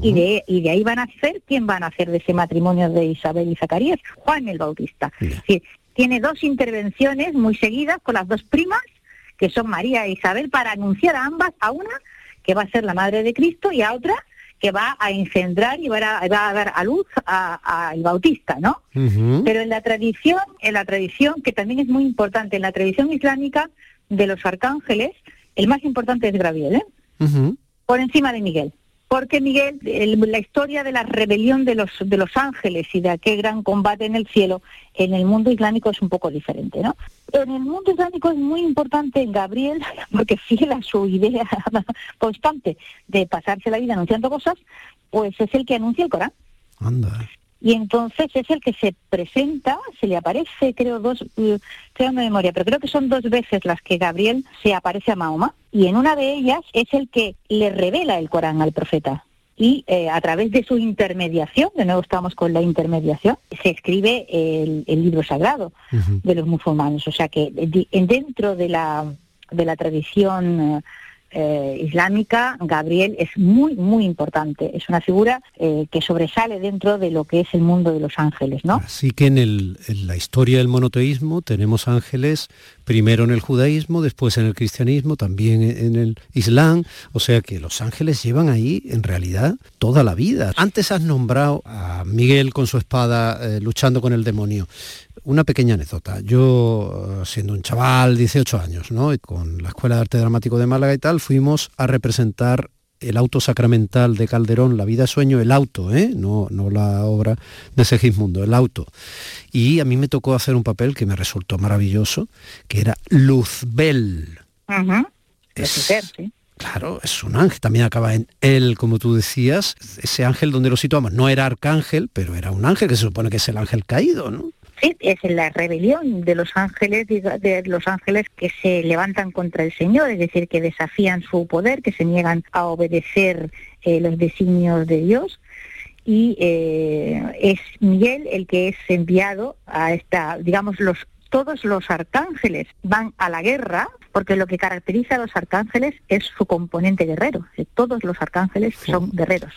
Y, de, y de ahí van a nacer, ¿quién va a nacer de ese matrimonio de Isabel y Zacarías? Juan el Bautista. tiene dos intervenciones muy seguidas con las dos primas que son María e Isabel, para anunciar a ambas, a una que va a ser la madre de Cristo y a otra que va a engendrar y va a, dar a luz al Bautista, ¿no? Pero en la tradición, en la tradición que también es muy importante, en la tradición islámica de los arcángeles, el más importante es Gabriel, ¿eh? Por encima de Miguel porque Miguel, la historia de la rebelión de los, de los ángeles y de aquel gran combate en el cielo, en el mundo islámico es un poco diferente, ¿no? En el mundo islámico es muy importante Gabriel, porque fiel a su idea constante de pasarse la vida anunciando cosas, pues es el que anuncia el Corán. Anda y entonces es el que se presenta, se le aparece, creo, dos, creo de memoria, pero creo que son dos veces las que Gabriel se aparece a Mahoma, y en una de ellas es el que le revela el Corán al profeta. Y eh, a través de su intermediación, de nuevo estamos con la intermediación, se escribe el, libro sagrado de los musulmanes. O sea que dentro de la, de la tradición... Eh, islámica, Gabriel es muy, muy importante. Es una figura eh, que sobresale dentro de lo que es el mundo de los ángeles, ¿no? Así que en, el, en la historia del monoteísmo tenemos ángeles primero en el judaísmo, después en el cristianismo, también en el islam, o sea que los ángeles llevan ahí en realidad toda la vida. Antes has nombrado a Miguel con su espada eh, luchando con el demonio. Una pequeña anécdota. Yo, siendo un chaval, 18 años, ¿no? Y con la Escuela de Arte Dramático de Málaga y tal, fuimos a representar el auto sacramental de Calderón, La vida sueño, el auto, ¿eh? no, no la obra de Segismundo, el auto. Y a mí me tocó hacer un papel que me resultó maravilloso, que era Luzbel. Claro, es un ángel, también acaba en él, como tú decías, ese ángel donde lo situamos. No era arcángel, pero era un ángel que se supone que es el ángel caído, ¿no? Sí, es la rebelión de los ángeles, de los ángeles que se levantan contra el Señor, es decir, que desafían su poder, que se niegan a obedecer eh, los designios de Dios. Y eh, es Miguel el que es enviado a esta, digamos, los todos los arcángeles van a la guerra, porque lo que caracteriza a los arcángeles es su componente guerrero. Todos los arcángeles son guerreros.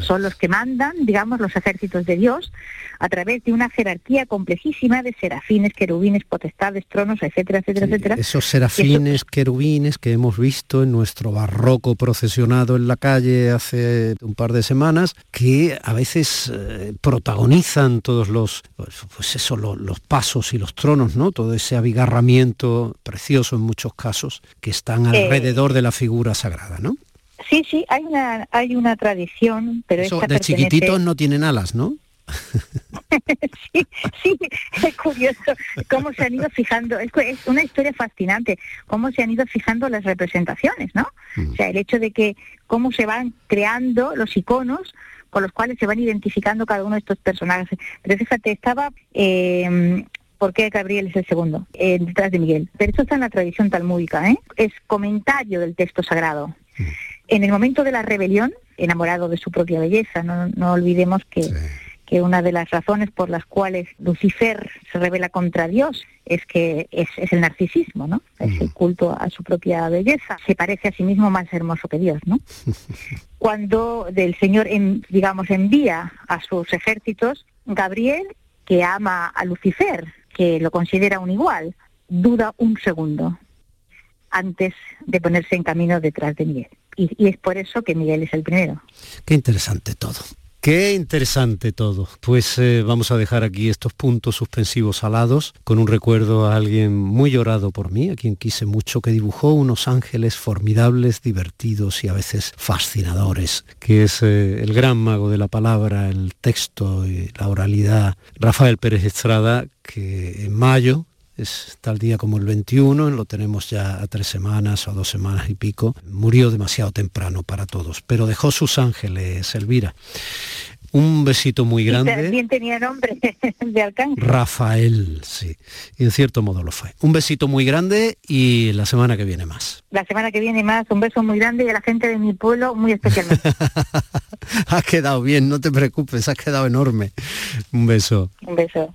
Son los que mandan, digamos, los ejércitos de Dios a través de una jerarquía complejísima de serafines, querubines, potestades, tronos, etcétera, etcétera, etcétera. Esos serafines, querubines que hemos visto en nuestro barroco procesionado en la calle hace un par de semanas, que a veces eh, protagonizan todos los, pues eso, los pasos y los tronos, ¿no? Todo ese abigarramiento precioso en muchos casos que están eh, alrededor de la figura sagrada, ¿no? Sí, sí, hay una, hay una tradición, pero Eso, de chiquititos no tienen alas, ¿no? sí, sí, es curioso cómo se han ido fijando, es, una historia fascinante, cómo se han ido fijando las representaciones, ¿no? Mm. O sea, el hecho de que cómo se van creando los iconos con los cuales se van identificando cada uno de estos personajes. Pero fíjate, estaba... Eh, ¿Por qué Gabriel es el segundo? Eh, detrás de Miguel. Pero eso está en la tradición talmúdica, ¿eh? Es comentario del texto sagrado. Mm. En el momento de la rebelión, enamorado de su propia belleza, no, olvidemos que que una de las razones por las cuales Lucifer se revela contra Dios es que es, el narcisismo, ¿no? Es el culto a su propia belleza. Se parece a sí mismo más hermoso que Dios, ¿no? Cuando el Señor, digamos, envía a sus ejércitos, Gabriel, que ama a Lucifer, que lo considera un igual, duda un segundo antes de ponerse en camino detrás de Miguel. y es por eso que Miguel es el primero. Qué interesante todo. Qué interesante todo. Pues eh, vamos a dejar aquí estos puntos suspensivos alados con un recuerdo a alguien muy llorado por mí, a quien quise mucho, que dibujó unos ángeles formidables, divertidos y a veces fascinadores, que es eh, el gran mago de la palabra, el texto y la oralidad, Rafael Pérez Estrada, que en mayo es tal día como el 21, lo tenemos ya a tres semanas o dos semanas y pico, murió demasiado temprano para todos, pero dejó sus ángeles, Elvira. Un besito muy grande. también tenía nombre de alcance. Rafael, sí. Y en cierto modo lo fue. Un besito muy grande y la semana que viene más. La semana que viene más, un beso muy grande y a la gente de mi pueblo muy especialmente. has quedado bien, no te preocupes, has quedado enorme. Un beso. Un beso.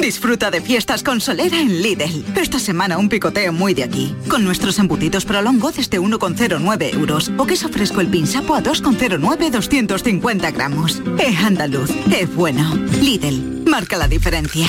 Disfruta de fiestas con solera en Lidl. Esta semana un picoteo muy de aquí. Con nuestros embutidos prolongo desde 1,09 euros. O queso fresco el pinsapo a 2,09 250 gramos. Es andaluz, es bueno. Lidl, marca la diferencia.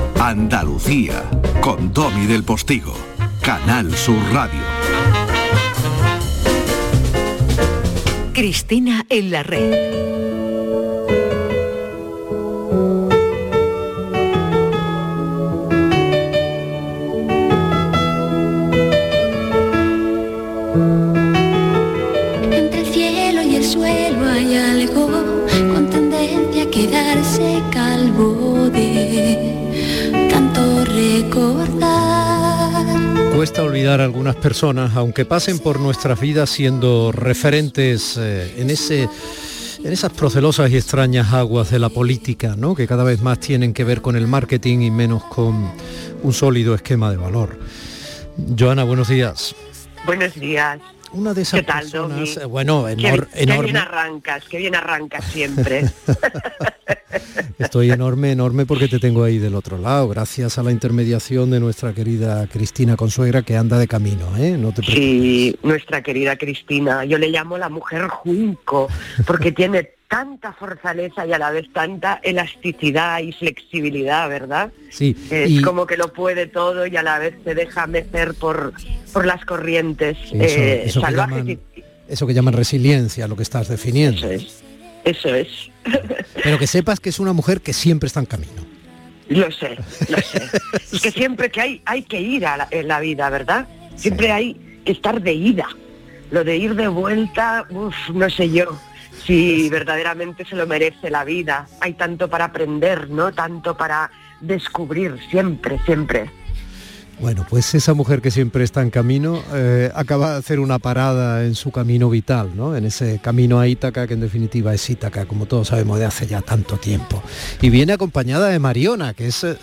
Andalucía, con Domi del Postigo, Canal Sur Radio. Cristina en la red. Cuesta olvidar a algunas personas, aunque pasen por nuestras vidas siendo referentes eh, en ese en esas procelosas y extrañas aguas de la política, ¿no? que cada vez más tienen que ver con el marketing y menos con un sólido esquema de valor. Joana, buenos días. Buenos días. Una de esas ¿Qué tal, personas, bueno, enorme. Qué bien arrancas, qué bien arrancas siempre. Estoy enorme, enorme porque te tengo ahí del otro lado, gracias a la intermediación de nuestra querida Cristina Consuegra que anda de camino, ¿eh? No te Sí, nuestra querida Cristina. Yo le llamo la mujer junco porque tiene tanta fortaleza y a la vez tanta elasticidad y flexibilidad, ¿verdad? Sí. Es como que lo puede todo y a la vez se deja mecer por, por las corrientes eh, salvajes. eso que llaman resiliencia, lo que estás definiendo. Eso es. Eso es. Pero que sepas que es una mujer que siempre está en camino. Lo sé, lo sé. es que siempre que hay, hay que ir a la, en la vida, ¿verdad? Siempre hay que estar de ida. Lo de ir de vuelta, no sé yo si verdaderamente se lo merece la vida. Hay tanto para aprender, ¿no? Tanto para descubrir, siempre, siempre. Bueno, pues esa mujer que siempre está en camino eh, acaba de hacer una parada en su camino vital, ¿no? En ese camino a Ítaca, que en definitiva es Ítaca, como todos sabemos de hace ya tanto tiempo. Y viene acompañada de Mariona, que es eh,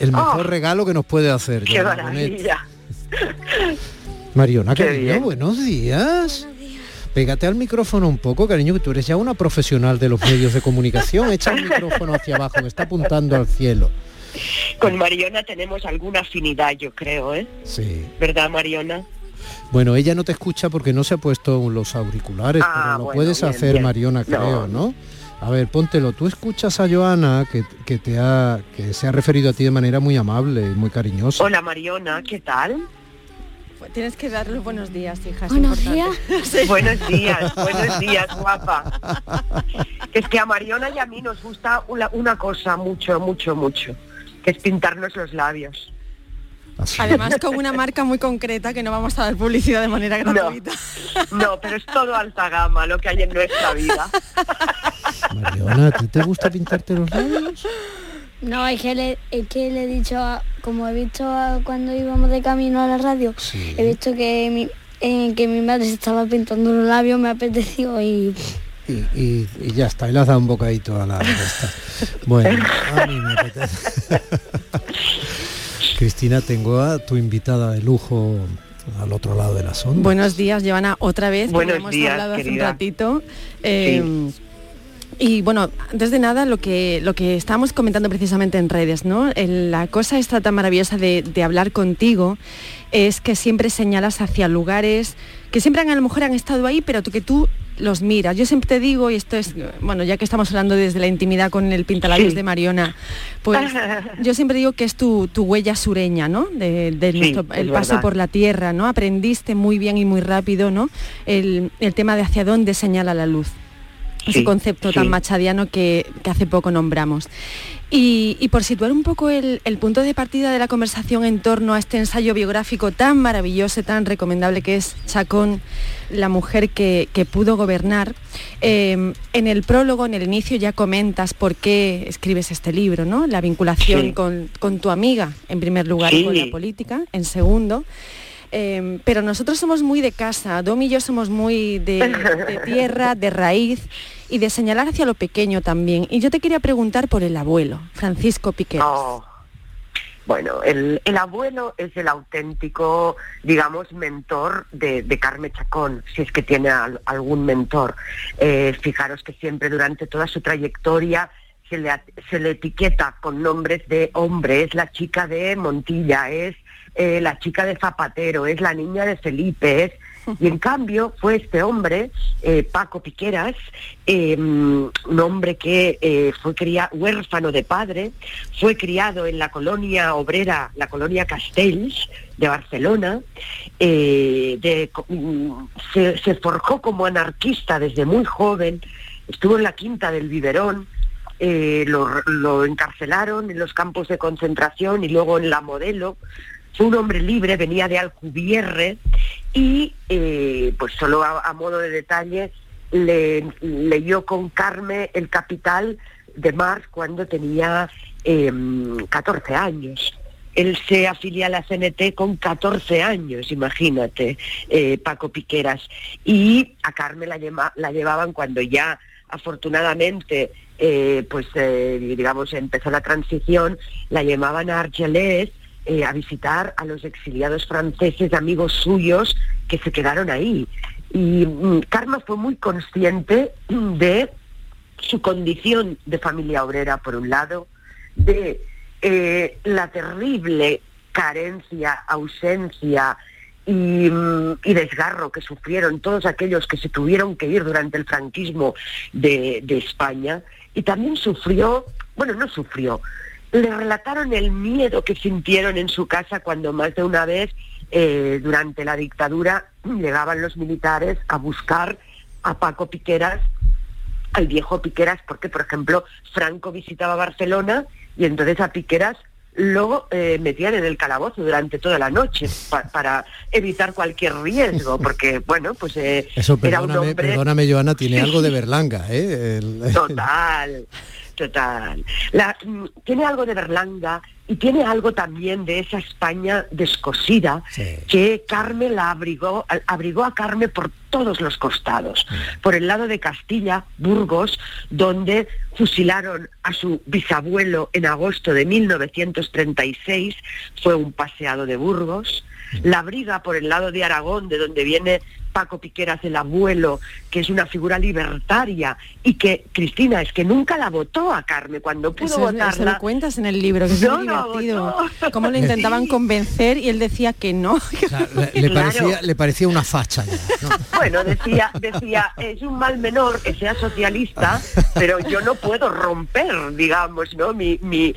el mejor oh. regalo que nos puede hacer. ¡Qué maravilla! Mariona, qué buenos días. Pégate al micrófono un poco, cariño, que tú eres ya una profesional de los medios de comunicación. Echa el micrófono hacia abajo, que está apuntando al cielo. Con Mariona tenemos alguna afinidad, yo creo, ¿eh? Sí. ¿Verdad, Mariona? Bueno, ella no te escucha porque no se ha puesto los auriculares, ah, pero lo puedes hacer, Mariona, creo, ¿no? A ver, póntelo. Tú escuchas a Joana que, te ha, que se ha referido a ti de manera muy amable y muy cariñosa. Hola, Mariona, ¿qué tal? Pues tienes que darle buenos días, hija. Buenos días. Buenos días, buenos días, guapa. Es que a Mariona y a mí nos gusta una cosa mucho, mucho, mucho que es pintarnos los labios. Además con una marca muy concreta que no vamos a dar publicidad de manera gratuita. No, pero es todo alta gama lo que hay en nuestra vida. Mariona, ¿te gusta pintarte los labios? No, es que le, que le he dicho, como he visto cuando íbamos de camino a la radio, he visto que mi, eh, que mi madre se estaba pintando los labios, me apeteció y y, ya está, y le has dado un bocadito a la resta. Bueno, a mí me apetece. Cristina, tengo a tu invitada de lujo al otro lado de la sonda. Buenos días, Joana, otra vez. Buenos hemos hablado hace un ratito. Eh, y bueno, antes de nada, lo que, lo que estábamos comentando precisamente en redes, ¿no? la cosa está tan maravillosa de, de hablar contigo es que siempre señalas hacia lugares que siempre a lo mejor han estado ahí, pero que tú los miras. Yo siempre te digo, y esto es, bueno, ya que estamos hablando desde la intimidad con el pintalabios de Mariona, pues yo siempre digo que es tu, huella sureña, ¿no? De, el paso por la tierra, ¿no? Aprendiste muy bien y muy rápido, ¿no? El, el tema de hacia dónde señala la luz ese concepto tan machadiano que, hace poco nombramos. Y, por situar un poco el, punto de partida de la conversación en torno a este ensayo biográfico tan maravilloso, tan recomendable que es Chacón, la mujer que, pudo gobernar, eh, en el prólogo, en el inicio ya comentas por qué escribes este libro, ¿no? La vinculación con, tu amiga, en primer lugar, con la política, en segundo. Eh, pero nosotros somos muy de casa, Dom y yo somos muy de, de tierra, de raíz, y de señalar hacia lo pequeño también. Y yo te quería preguntar por el abuelo, Francisco Piqueras. Oh, bueno, el, abuelo es el auténtico, digamos, mentor de, Carmen Chacón, si es que tiene algún mentor. Eh, fijaros que siempre durante toda su trayectoria se le, se le etiqueta con nombres de hombre, es la chica de Montilla, es eh, la chica de Zapatero, es la niña de Felipe, es y en cambio fue este hombre, eh, Paco Piqueras, eh, un hombre que eh, fue criado, huérfano de padre, fue criado en la colonia obrera, la colonia Castells de Barcelona, mm, se, forjó como anarquista desde muy joven, estuvo en la quinta del biberón, lo, lo, encarcelaron en los campos de concentración y luego en la modelo, fue un hombre libre, venía de Alcubierre y, eh, pues solo a, modo de detalle, le, leyó con Carmen El Capital de Marx cuando tenía 14 em, años. Él se afilia a la CNT con 14 años, imagínate, eh, Paco Piqueras. Y a Carmen la, la llevaban cuando ya, afortunadamente, eh, pues digamos, empezó la transición, la llamaban a Argelés eh, a visitar a los exiliados franceses, amigos suyos que se quedaron ahí. Y mm, Karma fue muy consciente de su condición de familia obrera, por un lado, de eh, la terrible carencia, ausencia mm, y, desgarro que sufrieron todos aquellos que se tuvieron que ir durante el franquismo de, España, y también sufrió, bueno, no sufrió, le relataron el miedo que sintieron en su casa cuando más de una vez eh, durante la dictadura llegaban los militares a buscar a Paco Piqueras, al viejo Piqueras, porque por ejemplo Franco visitaba Barcelona y entonces a Piqueras lo eh, metían en el calabozo durante toda la noche para evitar cualquier riesgo, porque, bueno, pues eh, Eso, era un hombre... Perdóname, Joana, tiene algo de Berlanga, ¿eh? Total, total. Mm, tiene algo de Berlanga y tiene algo también de esa España descosida que Carmen la abrigó, abrigó a Carmen por todos los costados. Por el lado de Castilla, Burgos, donde fusilaron a su bisabuelo en agosto de 1936, fue un paseado de Burgos. La briga por el lado de Aragón, de donde viene Paco Piqueras, el abuelo, que es una figura libertaria y que, Cristina, es que nunca la votó a Carmen cuando pudo eso, votarla. Eso lo cuentas en el libro, que es muy divertido. Cómo lo intentaban convencer y él decía que no. le, parecía, una facha Bueno, decía, decía, es un mal menor que sea socialista, pero yo no puedo romper, digamos, ¿no? Mi, mi,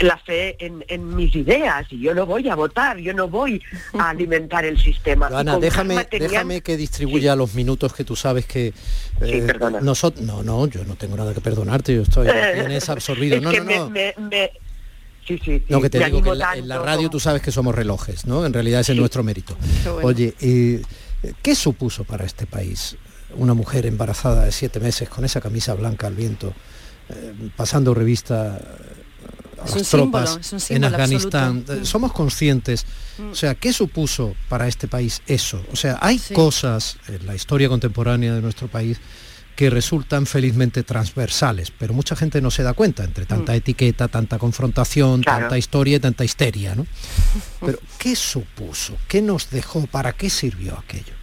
la fe en, mis ideas y yo no voy a votar, yo no voy a alimentar el sistema. Ana, déjame, déjame que distribuya los minutos que tú sabes que eh, nosotros no, no, yo no tengo nada que perdonarte, yo estoy tienes absorbido. no, no, no. Sí, sí, no, que te digo que en la, radio tú sabes que somos relojes, ¿no? En realidad ese es nuestro mérito. Oye, eh, ¿qué supuso para este país una mujer embarazada de siete meses con esa camisa blanca al viento, eh, pasando revista las tropas en Afganistán. Mm. Somos conscientes. Mm. O sea, ¿qué supuso para este país eso? O sea, hay cosas en la historia contemporánea de nuestro país que resultan felizmente transversales, pero mucha gente no se da cuenta entre tanta mm. etiqueta, tanta confrontación, tanta historia y tanta histeria, ¿no? Pero ¿qué supuso? ¿Qué nos dejó? ¿Para qué sirvió aquello?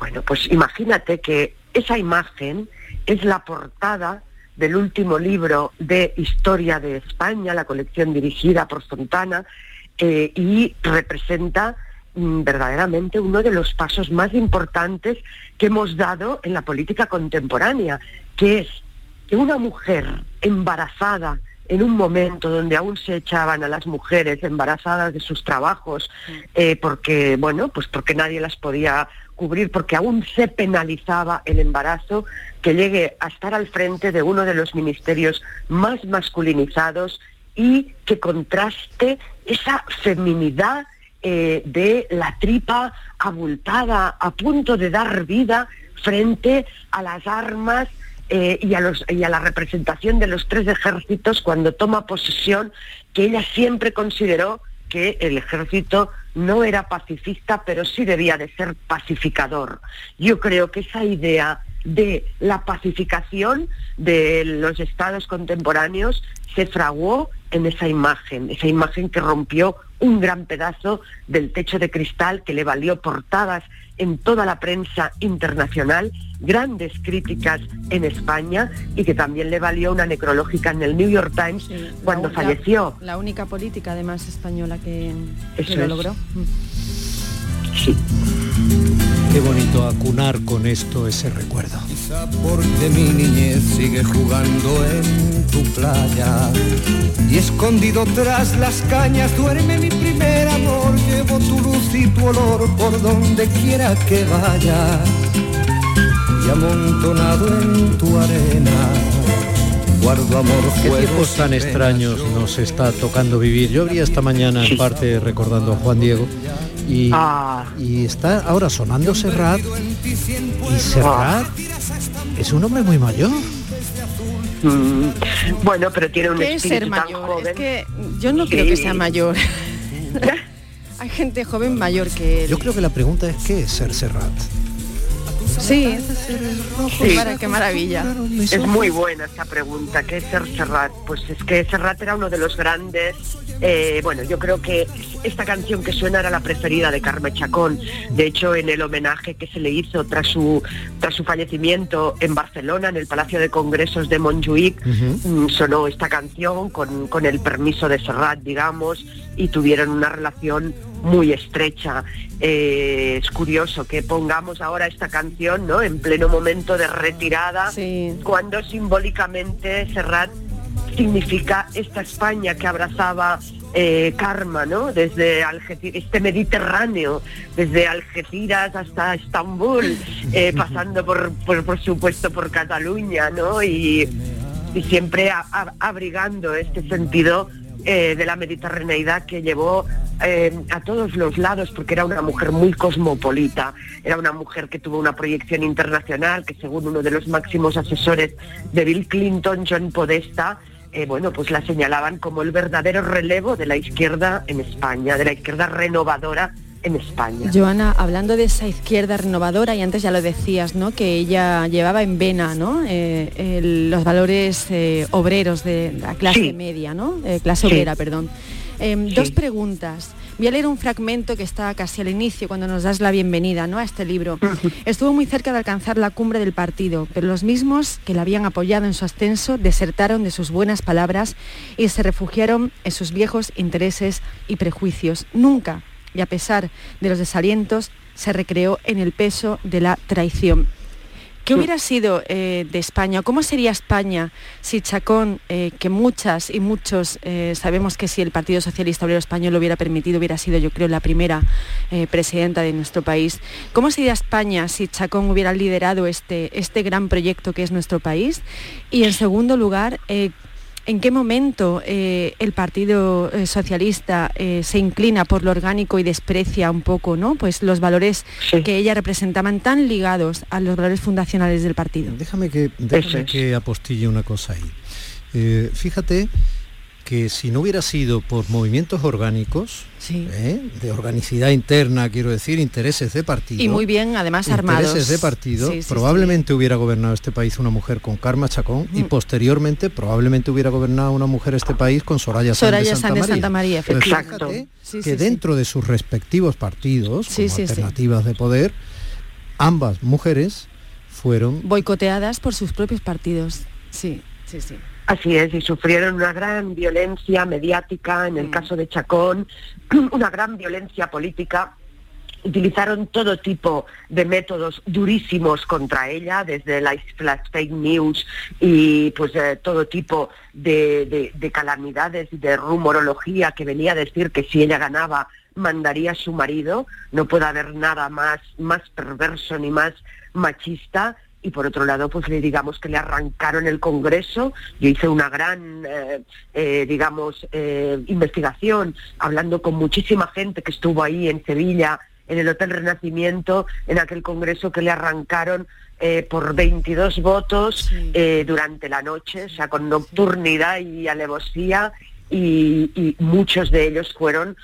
Bueno, pues imagínate que esa imagen es la portada del último libro de Historia de España, la colección dirigida por Fontana, eh, y representa mm, verdaderamente uno de los pasos más importantes que hemos dado en la política contemporánea, que es que una mujer embarazada en un momento donde aún se echaban a las mujeres embarazadas de sus trabajos, eh, porque, bueno, pues porque nadie las podía cubrir, porque aún se penalizaba el embarazo, que llegue a estar al frente de uno de los ministerios más masculinizados y que contraste esa feminidad eh, de la tripa abultada, a punto de dar vida frente a las armas eh, y, a los, y a la representación de los tres ejércitos cuando toma posesión, que ella siempre consideró que el ejército no era pacifista, pero sí debía de ser pacificador. Yo creo que esa idea de la pacificación de los estados contemporáneos se fraguó en esa imagen, esa imagen que rompió un gran pedazo del techo de cristal que le valió portadas en toda la prensa internacional, grandes críticas en España y que también le valió una necrológica en el New York Times cuando falleció. La única política además española que, lo logró. Sí. Qué bonito acunar con esto ese recuerdo. Quizá porque mi niñez sigue jugando en tu playa y escondido tras las cañas duerme mi primer amor. Llevo tu luz y tu olor por donde quiera que vaya y amontonado en tu arena. Guardo amor, Qué tiempos tan extraños nos está tocando vivir. Yo habría esta mañana en parte recordando a Juan Diego Ah. Y, está ahora sonando Serrat y Serrat es un hombre muy mayor. Mm, bueno, pero tiene un espíritu ser mayor? Es que yo no creo que sea mayor. Hay gente joven mayor que él. Yo creo que la pregunta es ¿qué es ser Serrat? Sí, qué maravilla. Es muy buena esta pregunta. ¿Qué es ser Serrat? Pues es que Serrat era uno de los grandes Eh, bueno, yo creo que esta canción que suena era la preferida de Carmen Chacón. De hecho, en el homenaje que se le hizo tras su, tras su fallecimiento en Barcelona, en el Palacio de Congresos de Montjuic, mm, sonó esta canción con, con el permiso de Serrat, digamos, y tuvieron una relación muy estrecha. Eh, es curioso que pongamos ahora esta canción ¿no? en pleno momento de retirada, cuando simbólicamente Serrat significa esta España que abrazaba eh, Karma, ¿no? Desde Algeciras, este Mediterráneo, desde Algeciras hasta Estambul, eh, pasando por, por, supuesto por Cataluña, ¿no? Y, siempre abrigando este sentido eh, de la mediterraneidad que llevó a todos los lados, porque era una mujer muy cosmopolita, era una mujer que tuvo una proyección internacional, que según uno de los máximos asesores de Bill Clinton, John Podesta, eh, bueno, pues la señalaban como el verdadero relevo de la izquierda en España, de la izquierda renovadora en España. Joana, hablando de esa izquierda renovadora, y antes ya lo decías, ¿no? Que ella llevaba en vena, ¿no? Eh, los valores eh, obreros de la clase media, ¿no? clase obrera, perdón. Em, dos preguntas. Voy a leer un fragmento que está casi al inicio, cuando nos das la bienvenida ¿no? a este libro. Estuvo muy cerca de alcanzar la cumbre del partido, pero los mismos que la habían apoyado en su ascenso desertaron de sus buenas palabras y se refugiaron en sus viejos intereses y prejuicios. Nunca, y a pesar de los desalientos, se recreó en el peso de la traición. ¿Qué hubiera sido eh, de España? ¿Cómo sería España si Chacón, eh, que muchas y muchos eh, sabemos que si el Partido Socialista Obrero Español lo hubiera permitido, hubiera sido yo creo la primera presidenta de nuestro país? ¿Cómo sería España si Chacón hubiera liderado este, este gran proyecto que es nuestro país? Y en segundo lugar, ¿En qué momento eh, el Partido eh, Socialista eh, se inclina por lo orgánico y desprecia un poco ¿no? pues los valores que ella representaban tan ligados a los valores fundacionales del partido? Déjame que, déjame que apostille una cosa ahí. fíjate que si no hubiera sido por movimientos orgánicos, ¿eh? de organicidad interna, quiero decir, intereses de partido. Y muy bien, además, armados. Intereses de partido, probablemente hubiera gobernado este país una mujer con Karma Chacón y mm. posteriormente probablemente hubiera gobernado una mujer este país con Soraya, Soraya Sánchez de Santa María. Exacto. que dentro de sus respectivos partidos, como alternativas de poder, ambas mujeres fueron... Boicoteadas por sus propios partidos. Sí, sí, sí. Así es, y sufrieron una gran violencia mediática, en el mm. caso de Chacón, una gran violencia política. Utilizaron todo tipo de métodos durísimos contra ella, desde las, fake news y pues eh, todo tipo de, calamidades y de rumorología que venía a decir que si ella ganaba mandaría a su marido. No puede haber nada más, más perverso ni más machista y por otro lado, pues le digamos que le arrancaron el Congreso. Yo hice una gran, eh, eh, digamos, eh, investigación, hablando con muchísima gente que estuvo ahí en Sevilla, en el Hotel Renacimiento, en aquel Congreso que le arrancaron por 22 votos durante la noche, o sea, con nocturnidad y alevosía, y, y muchos de ellos fueron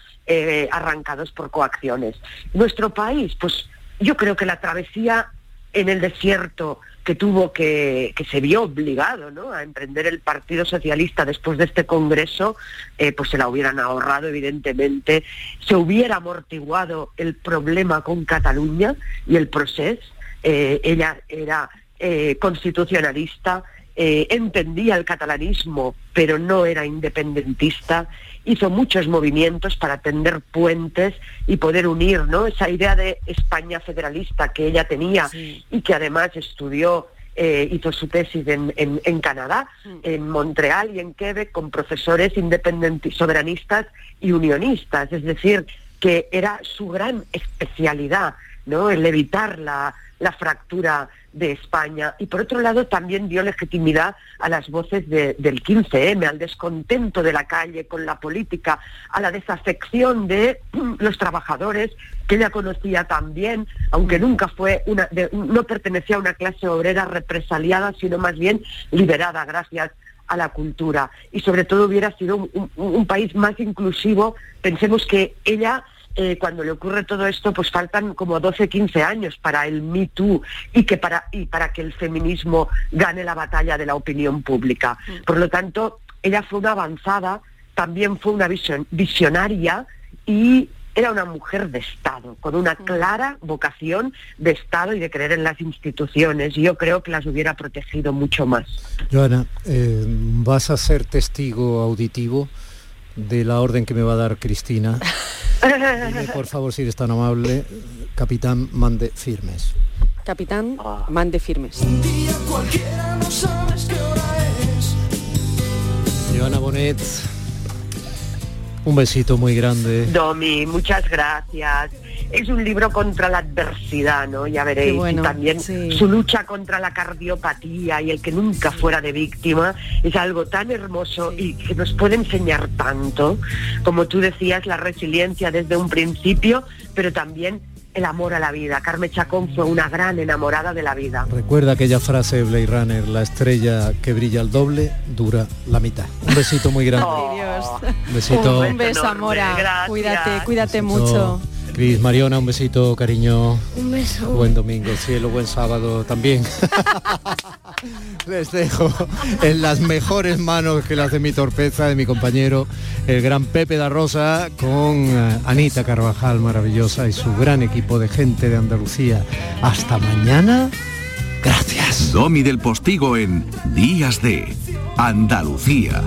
arrancados por coacciones. Nuestro país, pues yo creo que la travesía en el desierto que tuvo que, que se vio obligado ¿no? a emprender el Partido Socialista después de este Congreso, eh, pues se la hubieran ahorrado, evidentemente, se hubiera amortiguado el problema con Cataluña y el proceso. Eh, ella era eh, constitucionalista, entendía el catalanismo, pero no era independentista, hizo muchos movimientos para tender puentes y poder unir ¿no? esa idea de España federalista que ella tenía y que además estudió eh, hizo su tesis en, en, Canadá, en Montreal y en Quebec con profesores independentistas, soberanistas y unionistas, es decir, que era su gran especialidad, ¿no? el evitar la, la fractura de España. Y por otro lado también dio legitimidad a las voces del 15M, al descontento de la calle con la política, a la desafección de los trabajadores que ella conocía también, aunque nunca fue una, no pertenecía a una clase obrera represaliada, sino más bien liberada gracias a la cultura. Y sobre todo hubiera sido un país más inclusivo. Pensemos que ella eh, cuando le ocurre todo esto, pues faltan como 12, 15 años para el Me Too y, que para, y para que el feminismo gane la batalla de la opinión pública. Mm. Por lo tanto, ella fue una avanzada también fue una visionaria y era una mujer de Estado, con una mm. clara vocación de Estado y de creer en las instituciones. Y yo creo que las hubiera protegido mucho más. Joana, eh, vas a ser testigo auditivo de la orden que me va a dar Cristina. por favor, si eres tan amable, capitán, mande firmes. Capitán, ah. mande firmes. Joana Bonet, un besito muy grande. Domi, muchas gracias. Es un libro contra la adversidad, ¿no? Ya veréis. y también su lucha contra la cardiopatía y el que nunca fuera de víctima es algo tan hermoso y que nos puede enseñar tanto. Como tú decías, la resiliencia desde un principio, pero también el amor a la vida. Carmen Chacón fue una gran enamorada de la vida. Recuerda aquella frase de Blade Runner, la estrella que brilla al doble dura la mitad. Un besito muy grande. Un besito. Un beso, Amora. Cuídate, cuídate mucho. Cris, Mariona, un besito, cariño. Un beso. Buen domingo, cielo, buen sábado también. Les dejo en las mejores manos que las de mi torpeza, de mi compañero, el gran Pepe da Rosa, con eh, Anita Carvajal, maravillosa, y su gran equipo de gente de Andalucía. Hasta mañana. Gracias. Domi del Postigo en Días de Andalucía.